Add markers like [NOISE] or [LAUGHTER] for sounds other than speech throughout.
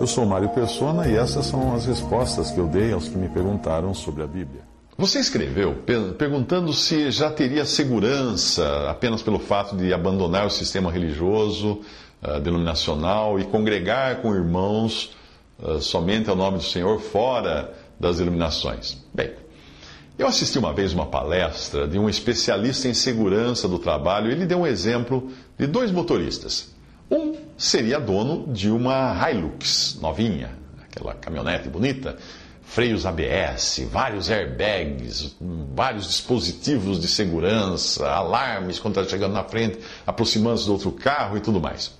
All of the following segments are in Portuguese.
Eu sou Mário Persona e essas são as respostas que eu dei aos que me perguntaram sobre a Bíblia. Você escreveu perguntando se já teria segurança apenas pelo fato de abandonar o sistema religioso, uh, denominacional e congregar com irmãos uh, somente ao nome do Senhor fora das iluminações. Bem, eu assisti uma vez uma palestra de um especialista em segurança do trabalho. Ele deu um exemplo de dois motoristas. Seria dono de uma Hilux novinha, aquela caminhonete bonita, freios ABS, vários airbags, vários dispositivos de segurança, alarmes quando está chegando na frente, aproximando-se do outro carro e tudo mais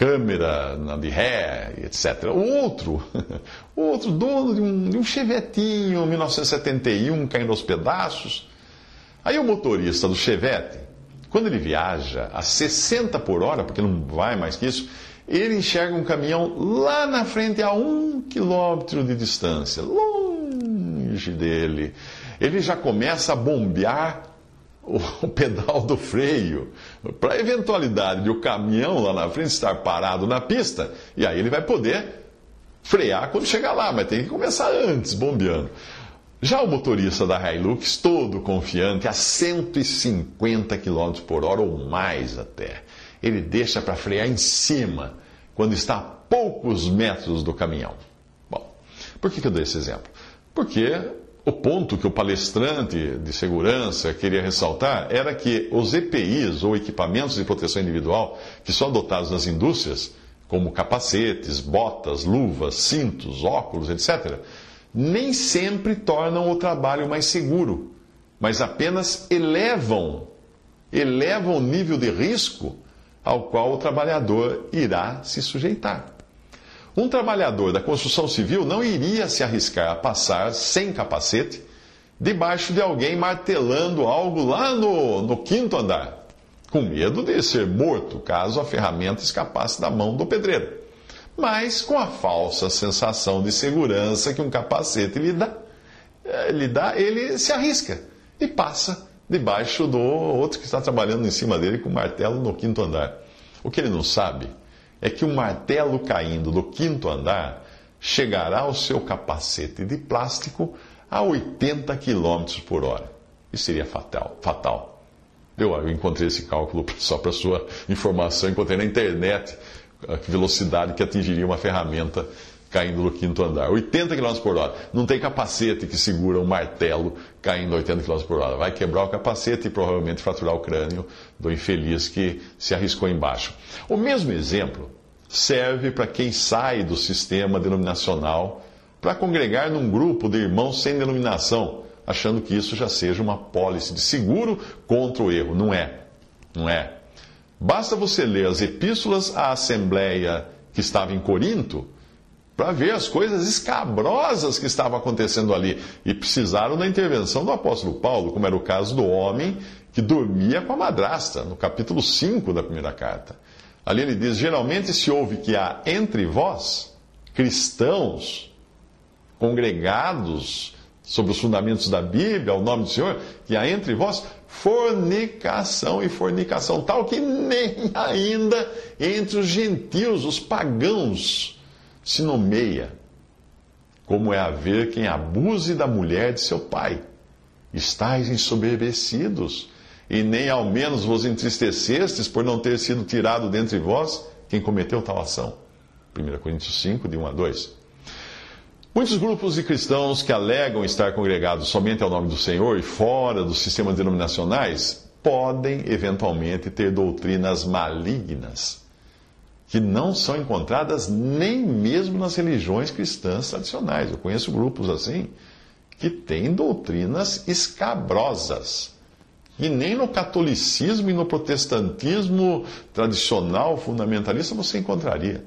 câmera de ré, etc. O outro, [LAUGHS] outro dono de um, de um chevetinho 1971 caindo aos pedaços. Aí o motorista do chevette, quando ele viaja a 60 por hora, porque não vai mais que isso, ele enxerga um caminhão lá na frente a um quilômetro de distância, longe dele. Ele já começa a bombear o [LAUGHS] pedal do freio, para a eventualidade de o caminhão lá na frente estar parado na pista, e aí ele vai poder frear quando chegar lá, mas tem que começar antes, bombeando. Já o motorista da Hilux, todo confiante, a 150 km por hora ou mais até, ele deixa para frear em cima, quando está a poucos metros do caminhão. Bom, por que, eu dei esse exemplo? Porque o ponto que o palestrante de segurança queria ressaltar era que os EPIs, ou equipamentos de proteção individual, que são adotados nas indústrias, como capacetes, botas, luvas, cintos, óculos, etc., nem sempre tornam o trabalho mais seguro, mas apenas elevam, elevam o nível de risco ao qual o trabalhador irá se sujeitar. Um trabalhador da construção civil não iria se arriscar a passar sem capacete debaixo de alguém martelando algo lá no, no quinto andar, com medo de ser morto caso a ferramenta escapasse da mão do pedreiro. Mas com a falsa sensação de segurança que um capacete lhe dá, eh, lhe dá ele se arrisca e passa debaixo do outro que está trabalhando em cima dele com martelo no quinto andar. O que ele não sabe é que um martelo caindo do quinto andar chegará ao seu capacete de plástico a 80 km por hora. Isso seria fatal. fatal. Eu encontrei esse cálculo [LAUGHS] só para sua informação, encontrei na internet a velocidade que atingiria uma ferramenta caindo do quinto andar. 80 km por hora. Não tem capacete que segura um martelo caindo a 80 km por hora. Vai quebrar o capacete e provavelmente fraturar o crânio do infeliz que se arriscou embaixo. O mesmo exemplo serve para quem sai do sistema denominacional para congregar num grupo de irmãos sem denominação, achando que isso já seja uma pólice de seguro contra o erro. Não é. Não é. Basta você ler as epístolas à Assembleia que estava em Corinto para ver as coisas escabrosas que estavam acontecendo ali. E precisaram da intervenção do apóstolo Paulo, como era o caso do homem que dormia com a madrasta, no capítulo 5 da primeira carta. Ali ele diz: geralmente se ouve que há entre vós cristãos congregados sobre os fundamentos da Bíblia, ao nome do Senhor, que há entre vós fornicação e fornicação, tal que nem ainda entre os gentios, os pagãos, se nomeia, como é haver quem abuse da mulher de seu pai. Estais ensoberbecidos, e nem ao menos vos entristecestes por não ter sido tirado dentre vós quem cometeu tal ação. 1 Coríntios 5, de 1 a 2. Muitos grupos de cristãos que alegam estar congregados somente ao nome do Senhor e fora dos sistemas denominacionais podem eventualmente ter doutrinas malignas que não são encontradas nem mesmo nas religiões cristãs tradicionais. Eu conheço grupos assim que têm doutrinas escabrosas. E nem no catolicismo e no protestantismo tradicional fundamentalista você encontraria.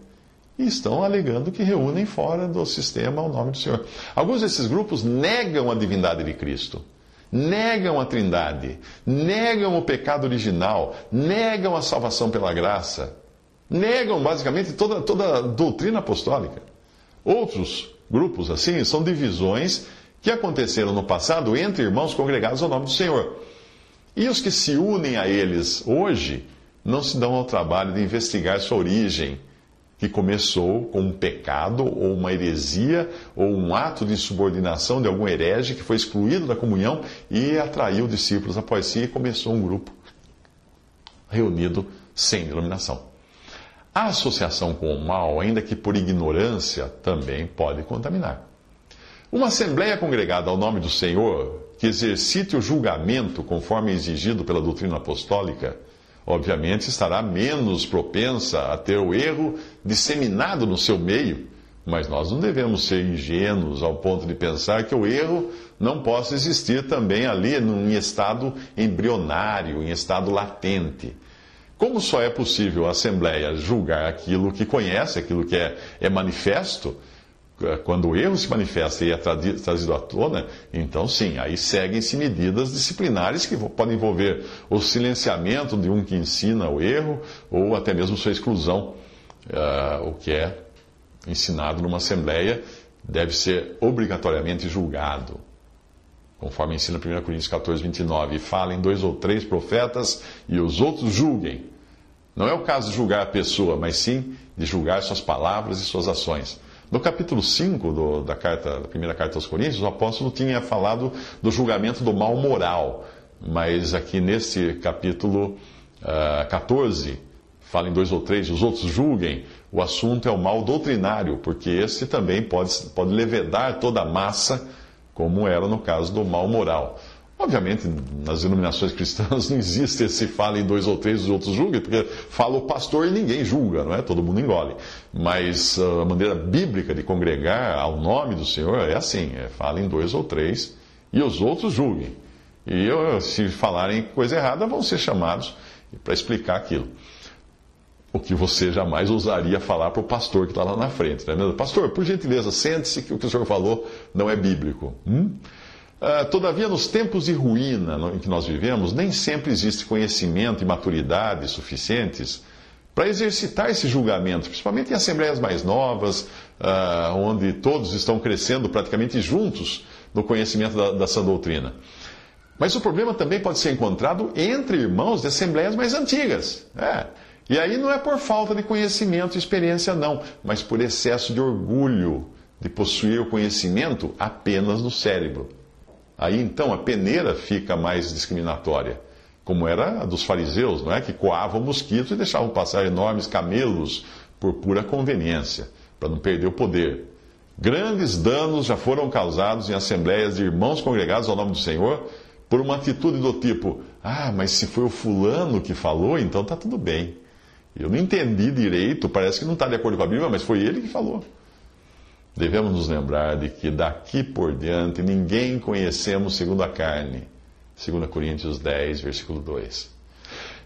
E estão alegando que reúnem fora do sistema o nome do Senhor. Alguns desses grupos negam a divindade de Cristo negam a Trindade, negam o pecado original, negam a salvação pela graça, negam basicamente toda, toda a doutrina apostólica. Outros grupos assim são divisões que aconteceram no passado entre irmãos congregados ao nome do Senhor. E os que se unem a eles hoje não se dão ao trabalho de investigar sua origem, que começou com um pecado, ou uma heresia, ou um ato de insubordinação de algum herege que foi excluído da comunhão e atraiu discípulos após si e começou um grupo reunido sem denominação. A associação com o mal, ainda que por ignorância, também pode contaminar. Uma assembleia congregada ao nome do Senhor, que exercite o julgamento conforme exigido pela doutrina apostólica, obviamente estará menos propensa a ter o erro disseminado no seu meio, mas nós não devemos ser ingênuos ao ponto de pensar que o erro não possa existir também ali em estado embrionário, em estado latente. Como só é possível a Assembleia julgar aquilo que conhece, aquilo que é, é manifesto, quando o erro se manifesta e é trazido à tona, então sim, aí seguem-se medidas disciplinares que podem envolver o silenciamento de um que ensina o erro ou até mesmo sua exclusão. Uh, o que é ensinado numa assembleia deve ser obrigatoriamente julgado. Conforme ensina 1 Coríntios 14, 29. E falem dois ou três profetas e os outros julguem. Não é o caso de julgar a pessoa, mas sim de julgar suas palavras e suas ações. No capítulo 5 do, da, carta, da primeira carta aos Coríntios, o apóstolo tinha falado do julgamento do mal moral, mas aqui nesse capítulo uh, ah, 14, fala em dois ou três, os outros julguem, o assunto é o mal doutrinário, porque esse também pode, pode levedar toda a massa, como era no caso do mal moral. Obviamente, nas denominações cristãs [LAUGHS] não existe esse fala em dois ou três, os outros julguem, porque fala o pastor e ninguém julga, não é? Todo mundo engole. Mas ah, a maneira bíblica de congregar ao nome do Senhor é assim: é fala em dois ou três e os outros julguem. E se falarem coisa errada, vão ser chamados para explicar aquilo. O que você jamais ousaria falar para o pastor que está lá na frente, é mesmo? Pastor, por gentileza, sente-se que o que o senhor falou não é bíblico. Hum? Uh, todavia, nos tempos de ruína em que nós vivemos, nem sempre existe conhecimento e maturidade suficientes para exercitar esse julgamento, principalmente em assembleias mais novas, uh, onde todos estão crescendo praticamente juntos no conhecimento da, sã doutrina. Mas o problema também pode ser encontrado entre irmãos de assembleias mais antigas. É. E aí não é por falta de conhecimento e experiência, não, mas por excesso de orgulho de possuir o conhecimento apenas no cérebro. Aí então a peneira fica mais discriminatória, como era a dos fariseus, não é? Que coavam mosquitos e deixavam passar enormes camelos por pura conveniência, para não perder o poder. Grandes danos já foram causados em assembleias de irmãos congregados ao nome do Senhor por uma atitude do tipo: ah, mas se foi o fulano que falou, então está tudo bem. Eu não entendi direito, parece que não está de acordo com a Bíblia, mas foi ele que falou. Devemos nos lembrar de que daqui por diante ninguém conhecemos segundo a carne. 2 Coríntios 10, versículo 2.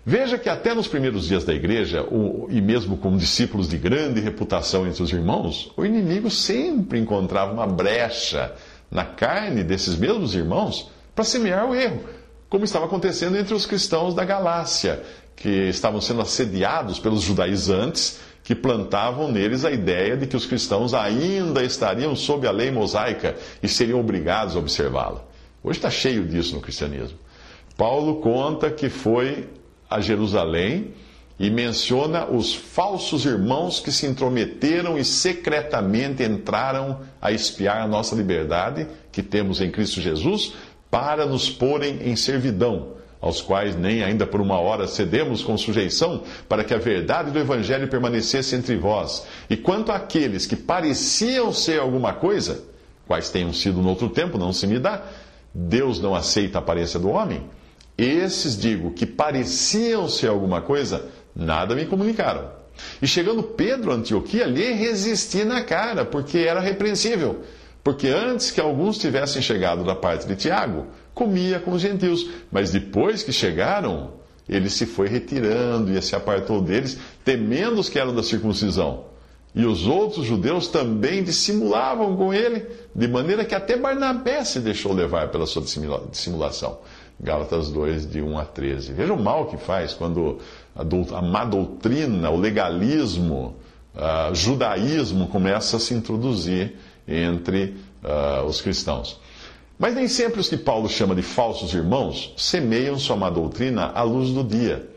Veja que até nos primeiros dias da igreja, e mesmo com discípulos de grande reputação entre os irmãos, o inimigo sempre encontrava uma brecha na carne desses mesmos irmãos para semear o erro, como estava acontecendo entre os cristãos da Galácia, que estavam sendo assediados pelos judaizantes que plantavam neles a ideia de que os cristãos ainda estariam sob a lei mosaica e seriam obrigados a observá-la. Hoje está cheio disso no cristianismo. Paulo conta que foi a Jerusalém e menciona os falsos irmãos que se intrometeram e secretamente entraram a espiar a nossa liberdade que temos em Cristo Jesus para nos porem em servidão aos quais nem ainda por uma hora cedemos com sujeição, para que a verdade do Evangelho permanecesse entre vós. E quanto àqueles que pareciam ser alguma coisa, quais tenham sido no outro tempo, não se me dá, Deus não aceita a aparência do homem. Esses, digo, que pareciam ser alguma coisa, nada me comunicaram. E chegando Pedro a Antioquia, lhe resisti na cara, porque era repreensível. Porque antes que alguns tivessem chegado da parte de Tiago, comia com os gentios. Mas depois que chegaram, ele se foi retirando e se apartou deles, temendo os que eram da circuncisão. E os outros judeus também dissimulavam com ele, de maneira que até Barnabé se deixou levar pela sua dissimulação. Gálatas 2, de 1 a 13. Veja o mal que faz quando a, má doutrina, o legalismo, o judaísmo começa a se introduzir entre uh, os cristãos. Mas nem sempre os que Paulo chama de falsos irmãos semeiam sua má doutrina à luz do dia.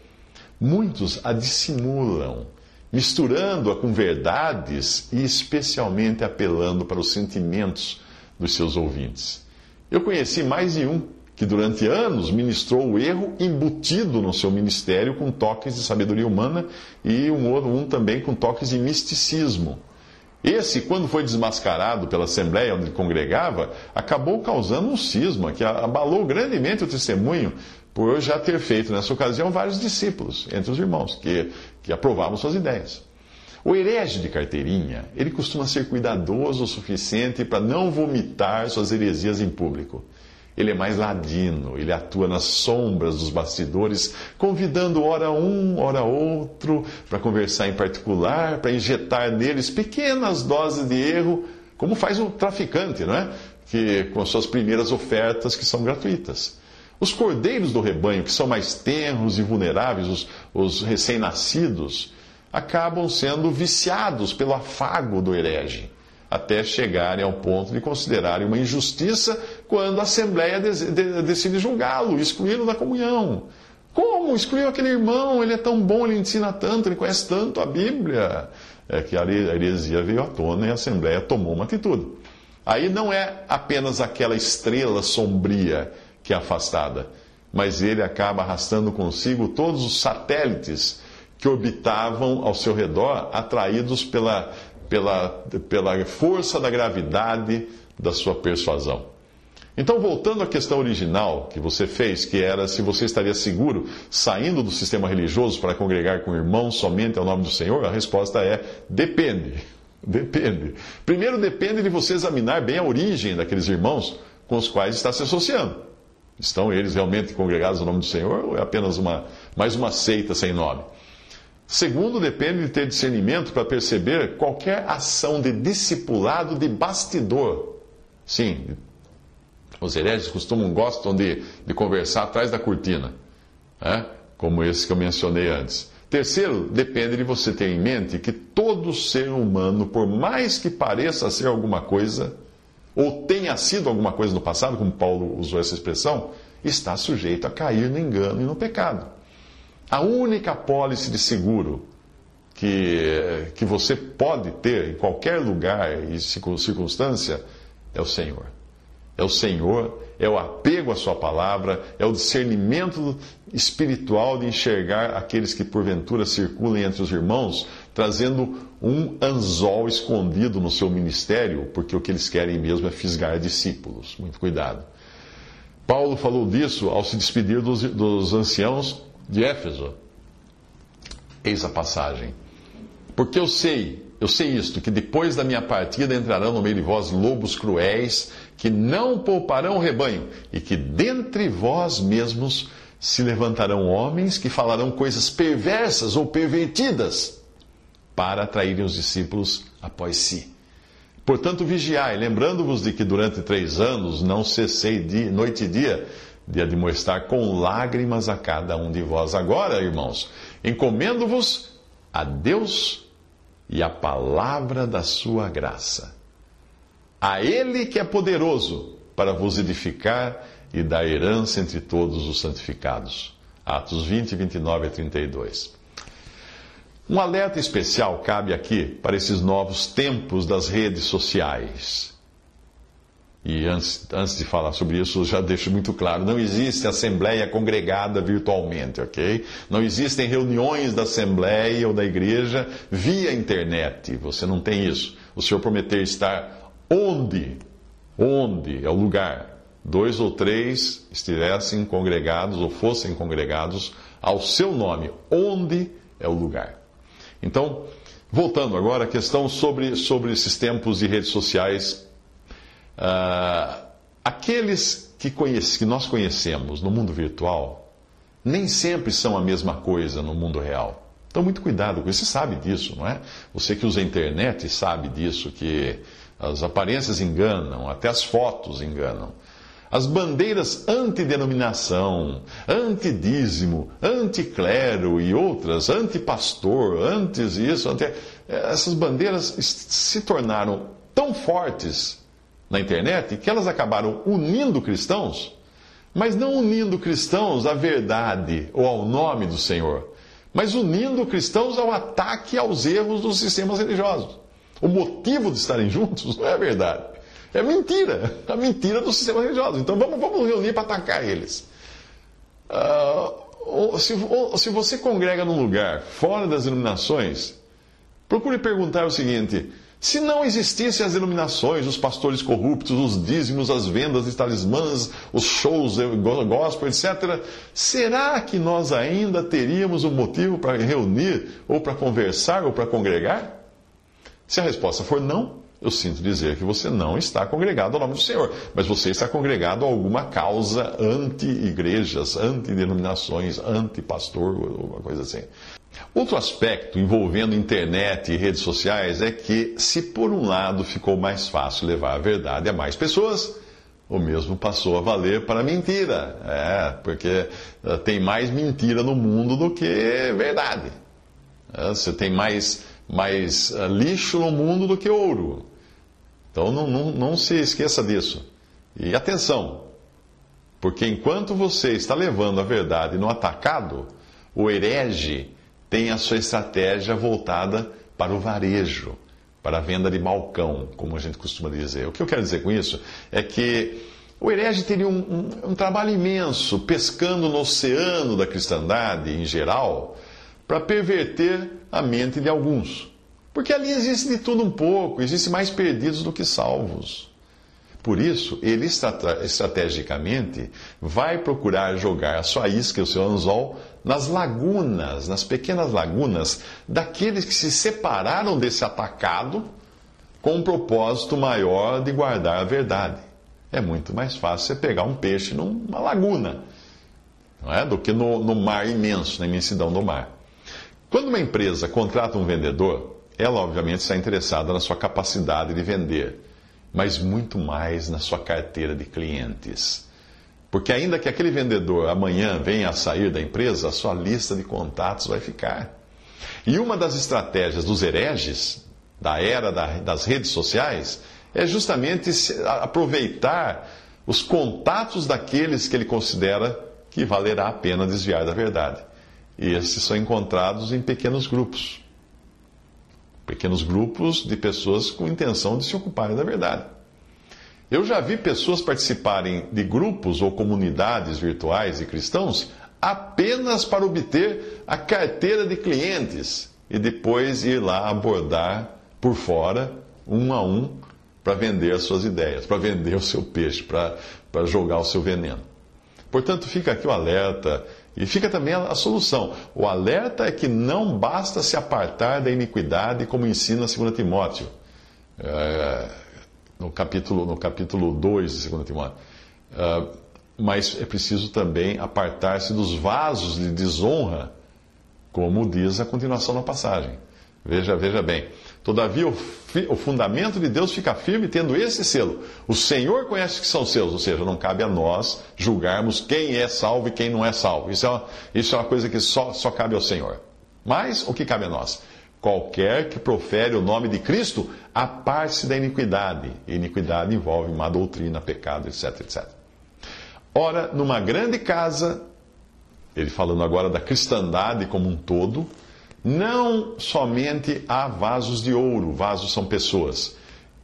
Muitos a dissimulam misturando-a com verdades e especialmente apelando para os sentimentos dos seus ouvintes. Eu conheci mais de um que durante anos ministrou o erro embutido no seu ministério com toques de sabedoria humana e um, outro, um também com toques de misticismo. Esse, quando foi desmascarado pela assembleia onde congregava, acabou causando um cisma que abalou grandemente o testemunho, por já ter feito nessa ocasião vários discípulos entre os irmãos que, que aprovavam suas ideias. O herege de carteirinha, ele costuma ser cuidadoso o suficiente para não vomitar suas heresias em público. Ele é mais ladino, ele atua nas sombras dos bastidores, convidando ora um, ora outro para conversar em particular, para injetar neles pequenas doses de erro, como faz o traficante, não é? Que com suas primeiras ofertas que são gratuitas. Os cordeiros do rebanho, que são mais tenros e vulneráveis, os, os recém-nascidos, acabam sendo viciados pelo afago do herege até chegarem ao ponto de considerarem uma injustiça quando a Assembleia decide julgá-lo, excluí-lo da comunhão. Como? Excluiu aquele irmão, ele é tão bom, ele ensina tanto, ele conhece tanto a Bíblia. É que a heresia veio à tona e a Assembleia tomou uma atitude. Aí não é apenas aquela estrela sombria que é afastada, mas ele acaba arrastando consigo todos os satélites que orbitavam ao seu redor, atraídos pela pela, pela força da gravidade da sua persuasão. Então, voltando à questão original que você fez, que era se você estaria seguro saindo do sistema religioso para congregar com irmãos somente ao nome do Senhor, a resposta é: depende. [LAUGHS] Depende. Primeiro, depende de você examinar bem a origem daqueles irmãos com os quais está se associando. Estão eles realmente congregados ao nome do Senhor ou é apenas uma, mais uma seita sem nome? Segundo, depende de ter discernimento para perceber qualquer ação de discipulado de bastidor. Sim, os hereges costumam, gostam de, de conversar atrás da cortina, né? como esse que eu mencionei antes. Terceiro, depende de você ter em mente que todo ser humano, por mais que pareça ser alguma coisa, ou tenha sido alguma coisa no passado, como Paulo usou essa expressão, está sujeito a cair no engano e no pecado. A única pólice de seguro que, que você pode ter em qualquer lugar e circunstância é o Senhor. É o Senhor, é o apego à Sua palavra, é o discernimento espiritual de enxergar aqueles que porventura circulam entre os irmãos, trazendo um anzol escondido no seu ministério, porque o que eles querem mesmo é fisgar discípulos. Muito cuidado. Paulo falou disso ao se despedir dos, dos anciãos de Éfeso. Eis a passagem. Porque eu sei, eu sei isto, que depois da minha partida entrarão no meio de vós lobos cruéis, que não pouparão o rebanho, e que dentre vós mesmos se levantarão homens que falarão coisas perversas ou pervertidas, para atraírem os discípulos após si. Portanto, vigiai, lembrando-vos de que durante três anos não cessei de noite e dia de admoestar com lágrimas a cada um de vós. Agora, irmãos, encomendo-vos a Deus e a palavra da sua graça. A Ele que é poderoso para vos edificar e dar herança entre todos os santificados. Atos 20, 29 a 32. Um alerta especial cabe aqui para esses novos tempos das redes sociais. E antes, antes de falar sobre isso, já deixo muito claro: não existe assembleia congregada virtualmente, ok? Não existem reuniões da assembleia ou da igreja via internet. Você não tem isso. O Senhor prometeu estar onde? Onde é o lugar? Dois ou três estivessem congregados ou fossem congregados ao seu nome. Onde é o lugar? Então, voltando agora à questão sobre, sobre esses tempos de redes sociais Uh, aqueles que, conhece, que nós conhecemos no mundo virtual nem sempre são a mesma coisa no mundo real. Então, muito cuidado com isso. Você sabe disso, não é? Você que usa a internet sabe disso, que as aparências enganam, até as fotos enganam. As bandeiras antidenominação, antidízimo, anticlero e outras, antipastor, antes isso, anti... essas bandeiras se tornaram tão fortes na internet que elas acabaram unindo cristãos, mas não unindo cristãos à verdade ou ao nome do Senhor, mas unindo cristãos ao ataque aos erros dos sistemas religiosos. O motivo de estarem juntos não é verdade. É mentira. A mentira do sistema religioso. Então vamos, vamos reunir para atacar eles. Uh, se, se você congrega num lugar fora das denominações, procure perguntar o seguinte: se não existissem as denominações, os pastores corruptos, os dízimos, as vendas de talismãs, os shows gospel, etc., será que nós ainda teríamos um motivo para reunir, ou para conversar, ou para congregar? Se a resposta for não, eu sinto dizer que você não está congregado ao nome do Senhor, mas você está congregado a alguma causa anti-igrejas, anti-denominações, anti-pastor, alguma coisa assim. Outro aspecto envolvendo internet e redes sociais é que, se por um lado ficou mais fácil levar a verdade a mais pessoas, o mesmo passou a valer para mentira. É, porque eh, tem mais mentira no mundo do que verdade. É, você tem mais, mais eh, lixo no mundo do que ouro. Então não, não, não se esqueça disso. E atenção, porque enquanto você está levando a verdade no atacado, o herege tem a sua estratégia voltada para o varejo, para a venda de balcão, como a gente costuma dizer. O que eu quero dizer com isso é que o herege teria um, um, um trabalho imenso pescando no oceano da cristandade em geral para perverter a mente de alguns. Porque ali existe de tudo um pouco, existe mais perdidos do que salvos. Por isso, ele estrategicamente vai procurar jogar a sua isca, o seu anzol, nas lagunas, nas pequenas lagunas daqueles que se separaram desse atacado com um propósito maior de guardar a verdade. É muito mais fácil você pegar um peixe numa laguna não é? do que no, no mar imenso, na imensidão do mar. Quando uma empresa contrata um vendedor, ela obviamente está interessada na sua capacidade de vender mas muito mais na sua carteira de clientes. Porque, ainda que aquele vendedor amanhã venha a sair da empresa, a sua lista de contatos vai ficar. E uma das estratégias dos hereges, da era das redes sociais, é justamente aproveitar os contatos daqueles que ele considera que valerá a pena desviar da verdade. E esses são encontrados em pequenos grupos pequenos grupos de pessoas com intenção de se ocuparem da verdade. Eu já vi pessoas participarem de grupos ou comunidades virtuais de cristãos apenas para obter a carteira de clientes e depois ir lá abordar por fora, um a um, para vender as suas ideias, para vender o seu peixe, para, jogar o seu veneno. Portanto, fica aqui o alerta e fica também a, solução. O alerta é que não basta se apartar da iniquidade, como ensina 2 Timóteo, é, no, capítulo, no capítulo 2 de 2 Timóteo. É, mas é preciso também apartar-se dos vasos de desonra, como diz a continuação da passagem. Veja, veja bem. Todavia, o, o, fundamento de Deus fica firme tendo esse selo. O Senhor conhece que são seus, ou seja, não cabe a nós julgarmos quem é salvo e quem não é salvo. Isso é uma, isso é uma coisa que só, só cabe ao Senhor. Mas o que cabe a nós? Qualquer que profere o nome de Cristo, aparte-se da iniquidade. E iniquidade envolve má doutrina, pecado, etc, etc. Ora, numa grande casa, ele falando agora da cristandade como um todo, não somente há vasos de ouro, vasos são pessoas,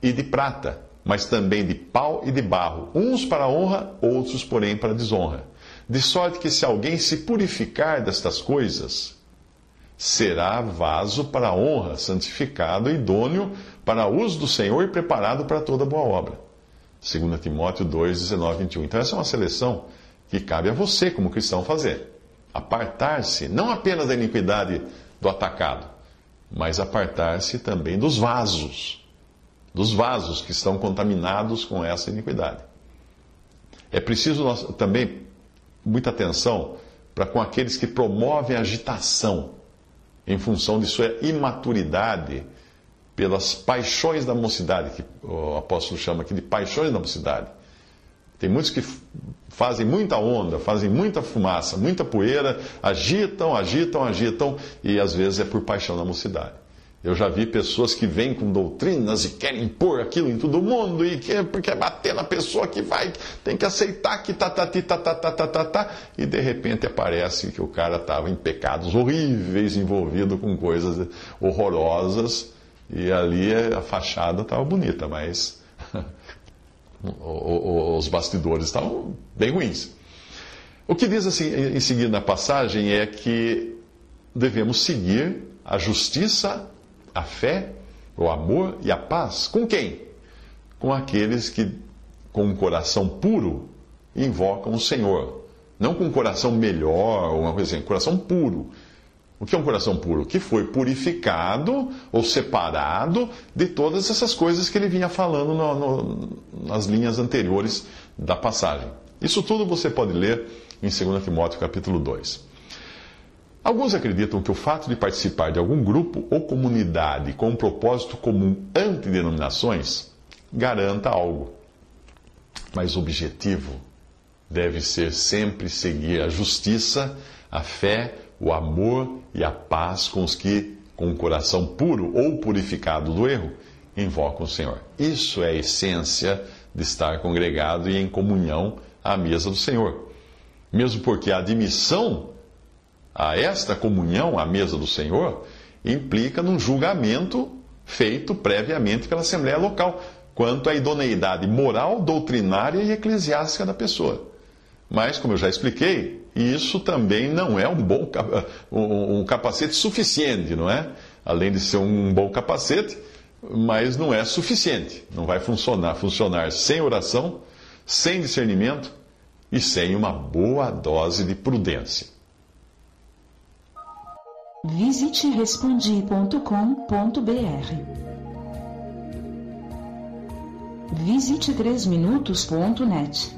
e de prata, mas também de pau e de barro, uns para honra, outros, porém, para desonra. De sorte que se alguém se purificar destas coisas, será vaso para honra, santificado, idôneo para uso do Senhor e preparado para toda boa obra. 2 Timóteo 2, 19, 21. Então, essa é uma seleção que cabe a você, como cristão, fazer. Apartar-se, não apenas da iniquidade do atacado, mas apartar-se também dos vasos, dos vasos que estão contaminados com essa iniquidade. É preciso nós, também muita atenção para com aqueles que promovem agitação em função de sua imaturidade pelas paixões da mocidade, que o apóstolo chama aqui de paixões da mocidade. Tem muitos que fazem muita onda, fazem muita fumaça, muita poeira, agitam, agitam, agitam, e às vezes é por paixão da mocidade. Eu já vi pessoas que vêm com doutrinas e querem impor aquilo em todo mundo e quer, porque é bater na pessoa que vai, tem que aceitar que tá, tá, tá, tá, tá, tá, tá, tá, e de repente aparece que o cara estava em pecados horríveis, envolvido com coisas horrorosas, e ali a fachada estava bonita, mas [LAUGHS] os bastidores estavam bem ruins. O que diz assim, em seguida na passagem é que devemos seguir a justiça a fé, o amor e a paz. Com quem? Com aqueles que, com um coração puro, invocam o Senhor. Não com um coração melhor, ou uma coisa assim, um coração puro. O que é um coração puro? Que foi purificado ou separado de todas essas coisas que ele vinha falando no, no, nas linhas anteriores da passagem. Isso tudo você pode ler em 2 Timóteo capítulo 2. Alguns acreditam que o fato de participar de algum grupo ou comunidade com um propósito comum antidenominações garanta algo. Mas o objetivo deve ser sempre seguir a justiça, a fé, o amor e a paz com os que, com o coração puro ou purificado do erro, invocam o Senhor. Isso é a essência de estar congregado e em comunhão à mesa do Senhor. Mesmo porque a admissão a esta comunhão à mesa do Senhor implica num julgamento feito previamente pela Assembleia Local quanto à idoneidade moral, doutrinária e eclesiástica da pessoa. Mas, como eu já expliquei, isso também não é um bom um capacete suficiente, não é? Além de ser um bom capacete, mas não é suficiente. Não vai funcionar, funcionar sem oração, sem discernimento e sem uma boa dose de prudência. Visite respondi.com.br. Visite 3minutos.net.